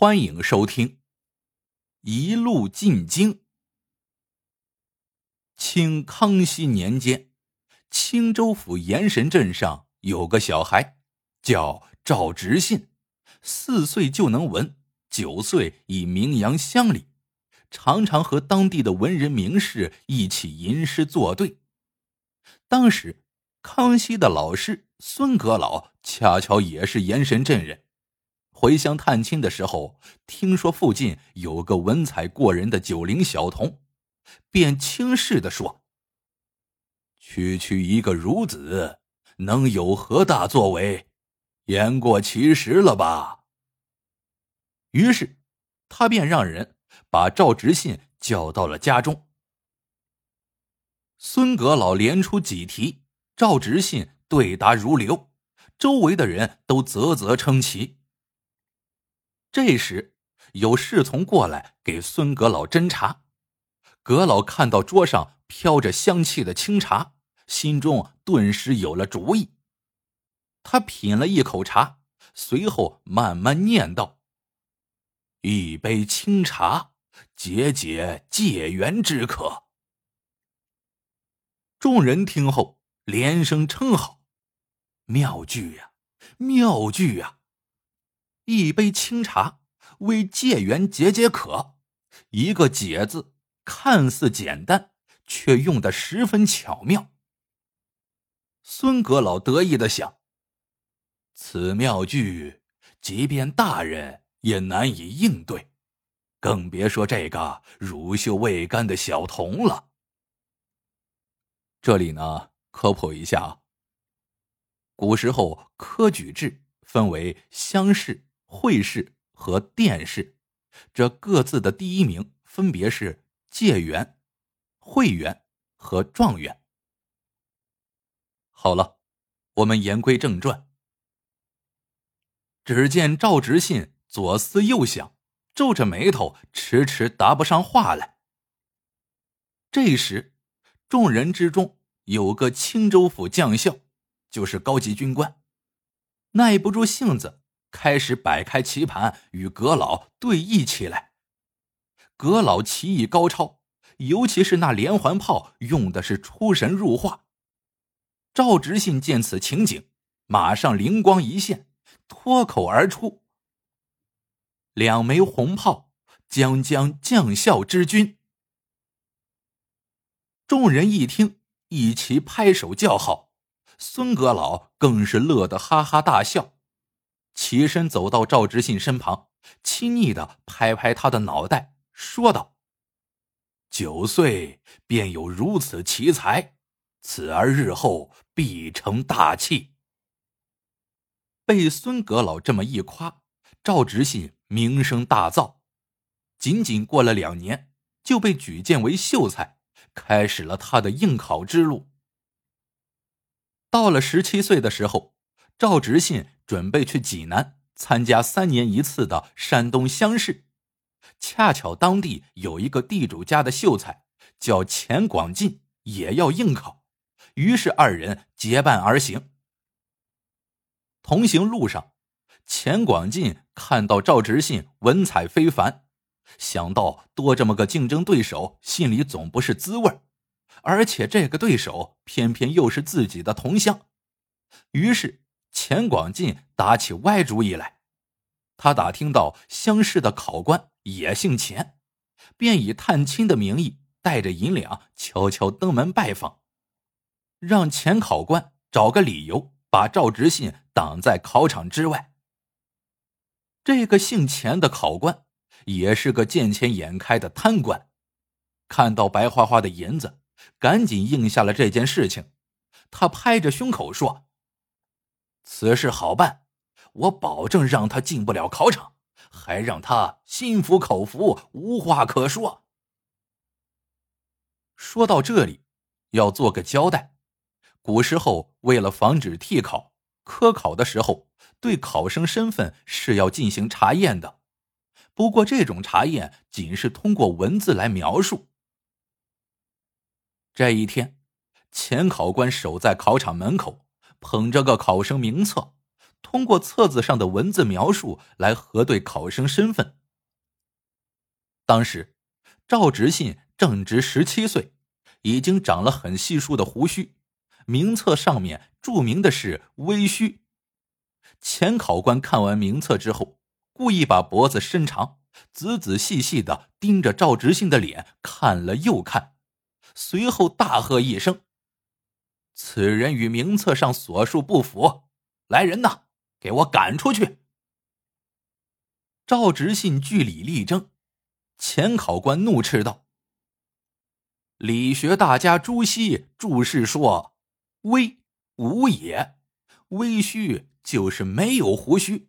欢迎收听《一路进京》。清康熙年间，青州府盐神镇上有个小孩，叫赵直信，四岁就能文，九岁已名扬乡里，常常和当地的文人名士一起吟诗作对。当时，康熙的老师孙阁老恰巧也是盐神镇人。回乡探亲的时候，听说附近有个文采过人的九龄小童，便轻视的说：“区区一个孺子，能有何大作为？言过其实了吧？”于是，他便让人把赵直信叫到了家中。孙阁老连出几题，赵直信对答如流，周围的人都啧啧称奇。这时，有侍从过来给孙阁老斟茶。阁老看到桌上飘着香气的清茶，心中顿时有了主意。他品了一口茶，随后慢慢念道：“一杯清茶，解解解缘之渴。”众人听后连声称好：“妙句呀，妙句呀！”一杯清茶，为解缘解解渴。一个“解”字看似简单，却用的十分巧妙。孙阁老得意的想：此妙句，即便大人也难以应对，更别说这个乳臭未干的小童了。这里呢，科普一下啊。古时候科举制分为乡试。会试和殿试，这各自的第一名分别是解元、会员和状元。好了，我们言归正传。只见赵直信左思右想，皱着眉头，迟迟答不上话来。这时，众人之中有个青州府将校，就是高级军官，耐不住性子。开始摆开棋盘与阁老对弈起来。阁老棋艺高超，尤其是那连环炮用的是出神入化。赵直信见此情景，马上灵光一现，脱口而出：“两枚红炮，将将将校之君。”众人一听，一齐拍手叫好。孙阁老更是乐得哈哈大笑。起身走到赵直信身旁，亲昵的拍拍他的脑袋，说道：“九岁便有如此奇才，此儿日后必成大器。”被孙阁老这么一夸，赵直信名声大噪，仅仅过了两年，就被举荐为秀才，开始了他的应考之路。到了十七岁的时候。赵直信准备去济南参加三年一次的山东乡试，恰巧当地有一个地主家的秀才叫钱广进，也要应考，于是二人结伴而行。同行路上，钱广进看到赵直信文采非凡，想到多这么个竞争对手，心里总不是滋味而且这个对手偏偏又是自己的同乡，于是。钱广进打起歪主意来，他打听到乡试的考官也姓钱，便以探亲的名义带着银两悄悄登门拜访，让钱考官找个理由把赵直信挡在考场之外。这个姓钱的考官也是个见钱眼开的贪官，看到白花花的银子，赶紧应下了这件事情。他拍着胸口说。此事好办，我保证让他进不了考场，还让他心服口服，无话可说。说到这里，要做个交代：古时候为了防止替考，科考的时候对考生身份是要进行查验的。不过这种查验仅是通过文字来描述。这一天，前考官守在考场门口。捧着个考生名册，通过册子上的文字描述来核对考生身份。当时，赵直信正值十七岁，已经长了很稀疏的胡须，名册上面注明的是微虚。前考官看完名册之后，故意把脖子伸长，仔仔细细的盯着赵直信的脸看了又看，随后大喝一声：“此人与名册上所述不符，来人呐，给我赶出去！”赵直信据理力争。前考官怒斥道：“理学大家朱熹注释说，微无也，微虚就是没有胡须。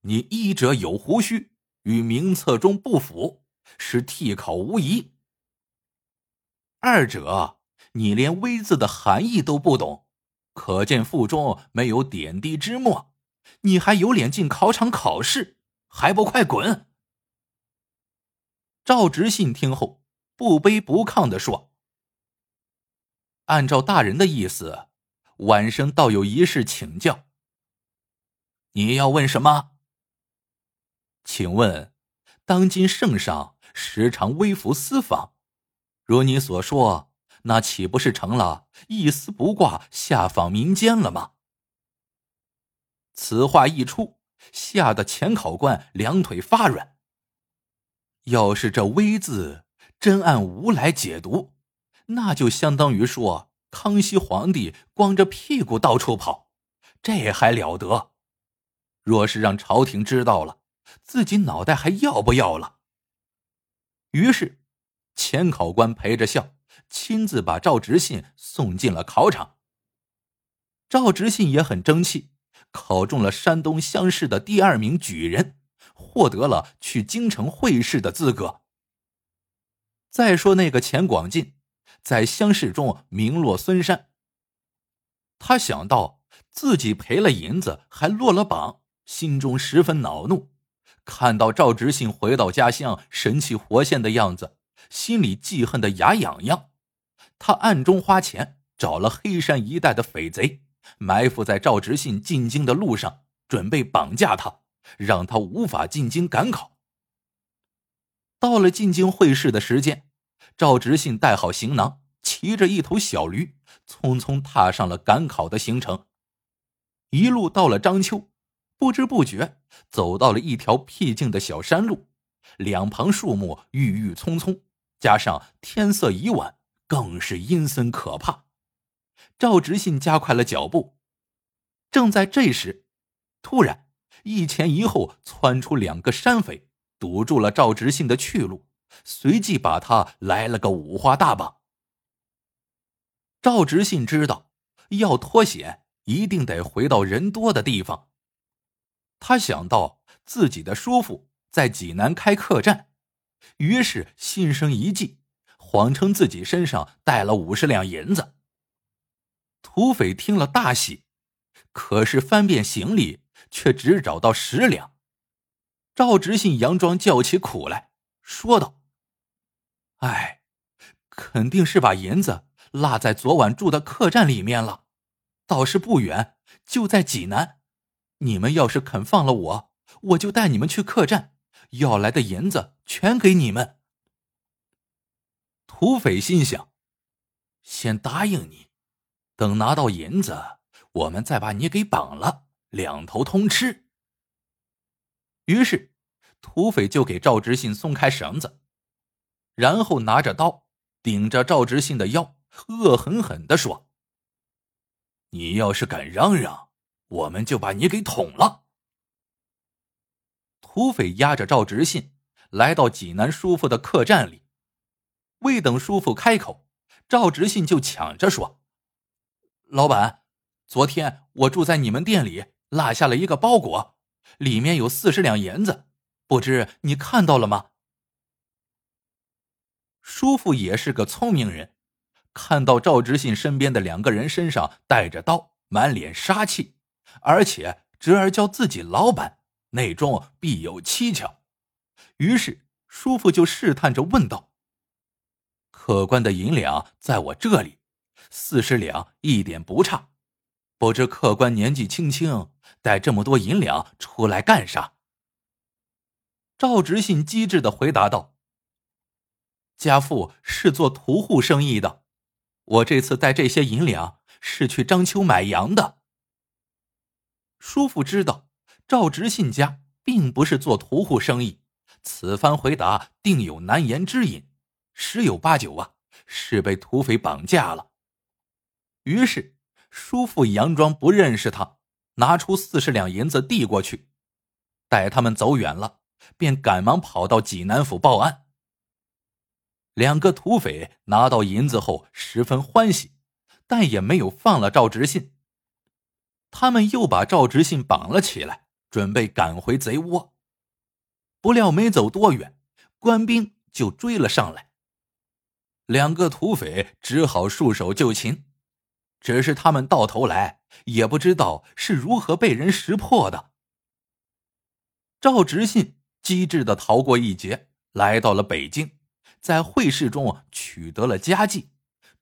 你医者有胡须，与名册中不符，是替考无疑。二者你连微字的含义都不懂，可见腹中没有点滴之墨，你还有脸进考场考试？还不快滚！”赵直信听后，不卑不亢的说：“按照大人的意思，晚生倒有一事请教。你要问什么？请问，当今圣上时常微服私访，如你所说，那岂不是成了一丝不挂下访民间了吗？”此话一出，吓得前考官两腿发软。要是这“微”字真按“无”来解读，那就相当于说康熙皇帝光着屁股到处跑，这还了得？若是让朝廷知道了，自己脑袋还要不要了？于是，前考官陪着笑，亲自把赵直信送进了考场。赵直信也很争气，考中了山东乡试的第二名举人。获得了去京城会试的资格。再说那个钱广进，在乡试中名落孙山。他想到自己赔了银子，还落了榜，心中十分恼怒。看到赵直信回到家乡神气活现的样子，心里记恨的牙痒痒。他暗中花钱找了黑山一带的匪贼，埋伏在赵直信进京的路上，准备绑架他。让他无法进京赶考。到了进京会试的时间，赵直信带好行囊，骑着一头小驴，匆匆踏上了赶考的行程。一路到了章丘，不知不觉走到了一条僻静的小山路，两旁树木郁郁葱葱，加上天色已晚，更是阴森可怕。赵直信加快了脚步。正在这时，突然。一前一后窜出两个山匪，堵住了赵直信的去路，随即把他来了个五花大绑。赵直信知道要脱险，一定得回到人多的地方。他想到自己的叔父在济南开客栈，于是心生一计，谎称自己身上带了五十两银子。土匪听了大喜，可是翻遍行李。却只找到十两，赵直信佯装叫起苦来说道：“哎，肯定是把银子落在昨晚住的客栈里面了，倒是不远，就在济南。你们要是肯放了我，我就带你们去客栈，要来的银子全给你们。”土匪心想：“先答应你，等拿到银子，我们再把你给绑了。”两头通吃。于是，土匪就给赵直信松开绳子，然后拿着刀顶着赵直信的腰，恶狠狠的说：“你要是敢嚷嚷，我们就把你给捅了。”土匪押着赵直信来到济南叔父的客栈里，未等叔父开口，赵直信就抢着说：“老板，昨天我住在你们店里。”落下了一个包裹，里面有四十两银子，不知你看到了吗？叔父也是个聪明人，看到赵直信身边的两个人身上带着刀，满脸杀气，而且侄儿叫自己老板，内中必有蹊跷，于是叔父就试探着问道：“客官的银两在我这里，四十两一点不差。”不知客官年纪轻轻，带这么多银两出来干啥？赵直信机智的回答道：“家父是做屠户生意的，我这次带这些银两是去章丘买羊的。”叔父知道赵直信家并不是做屠户生意，此番回答定有难言之隐，十有八九啊是被土匪绑架了。于是叔父佯装不认识他，拿出四十两银子递过去，待他们走远了。便赶忙跑到济南府报案。两个土匪拿到银子后十分欢喜，但也没有放了赵直信。他们又把赵直信绑了起来，准备赶回贼窝。不料没走多远，官兵就追了上来。两个土匪只好束手就擒，只是他们到头来也不知道是如何被人识破的。赵直信。机智的逃过一劫，来到了北京，在会试中取得了佳绩，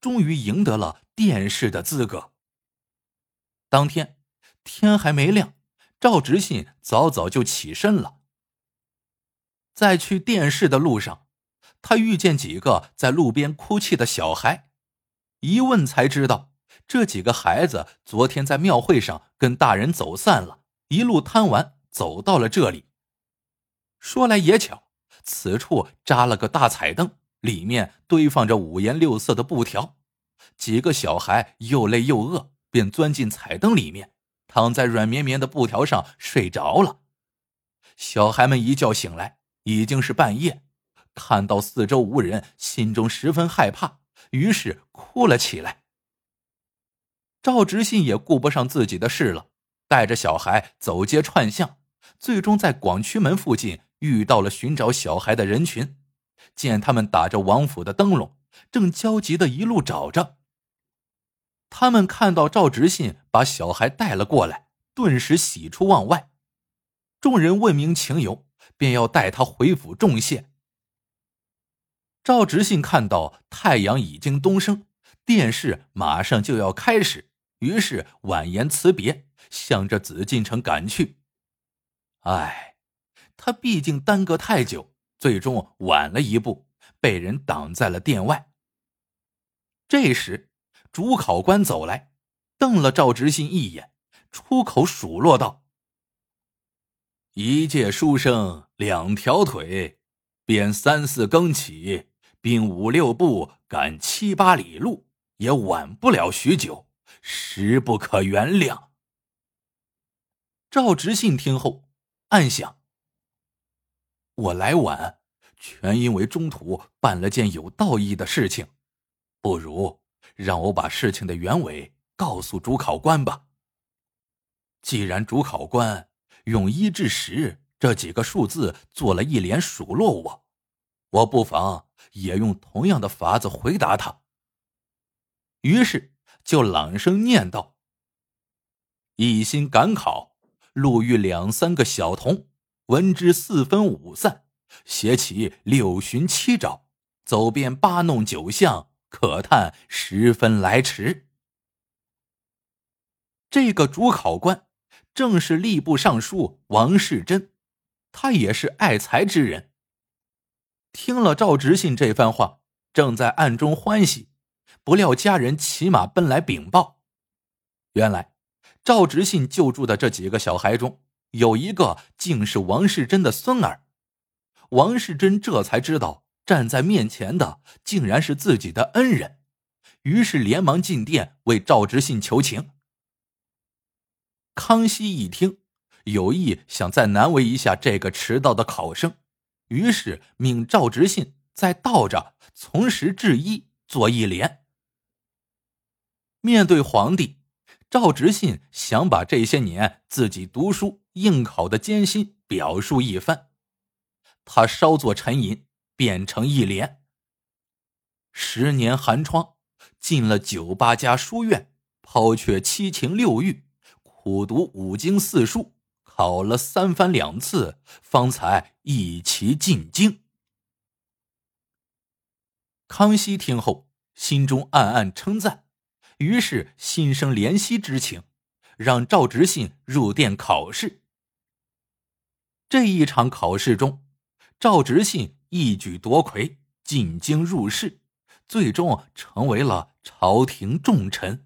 终于赢得了殿试的资格。当天天还没亮，赵直信早早就起身了。在去殿试的路上，他遇见几个在路边哭泣的小孩，一问才知道，这几个孩子昨天在庙会上跟大人走散了，一路贪玩走到了这里。说来也巧，此处扎了个大彩灯，里面堆放着五颜六色的布条。几个小孩又累又饿，便钻进彩灯里面，躺在软绵绵的布条上睡着了。小孩们一觉醒来，已经是半夜，看到四周无人，心中十分害怕，于是哭了起来。赵直信也顾不上自己的事了，带着小孩走街串巷，最终在广渠门附近。遇到了寻找小孩的人群，见他们打着王府的灯笼，正焦急的一路找着。他们看到赵直信把小孩带了过来，顿时喜出望外。众人问明情由，便要带他回府重谢。赵直信看到太阳已经东升，殿试马上就要开始，于是婉言辞别，向着紫禁城赶去。唉。他毕竟耽搁太久，最终晚了一步，被人挡在了殿外。这时，主考官走来，瞪了赵直信一眼，出口数落道：“一介书生，两条腿，便三四更起，并五六步赶七八里路，也晚不了许久，实不可原谅。”赵直信听后，暗想。我来晚，全因为中途办了件有道义的事情，不如让我把事情的原委告诉主考官吧。既然主考官用一至十这几个数字做了一连数落我，我不妨也用同样的法子回答他。于是就朗声念道：“一心赶考，路遇两三个小童。”闻之四分五散，写起六寻七找，走遍八弄九巷，可叹十分来迟。这个主考官正是吏部尚书王世贞，他也是爱才之人。听了赵执信这番话，正在暗中欢喜，不料家人骑马奔来禀报，原来赵执信救助的这几个小孩中。有一个竟是王世贞的孙儿，王世贞这才知道站在面前的竟然是自己的恩人，于是连忙进殿为赵执信求情。康熙一听，有意想再难为一下这个迟到的考生，于是命赵直信在倒着从实至一做一联。面对皇帝，赵直信想把这些年自己读书。应考的艰辛表述一番，他稍作沉吟，变成一联：十年寒窗，进了九八家书院，抛却七情六欲，苦读五经四书，考了三番两次，方才一齐进京。康熙听后，心中暗暗称赞，于是心生怜惜之情。让赵直信入殿考试。这一场考试中，赵直信一举夺魁，进京入仕，最终成为了朝廷重臣。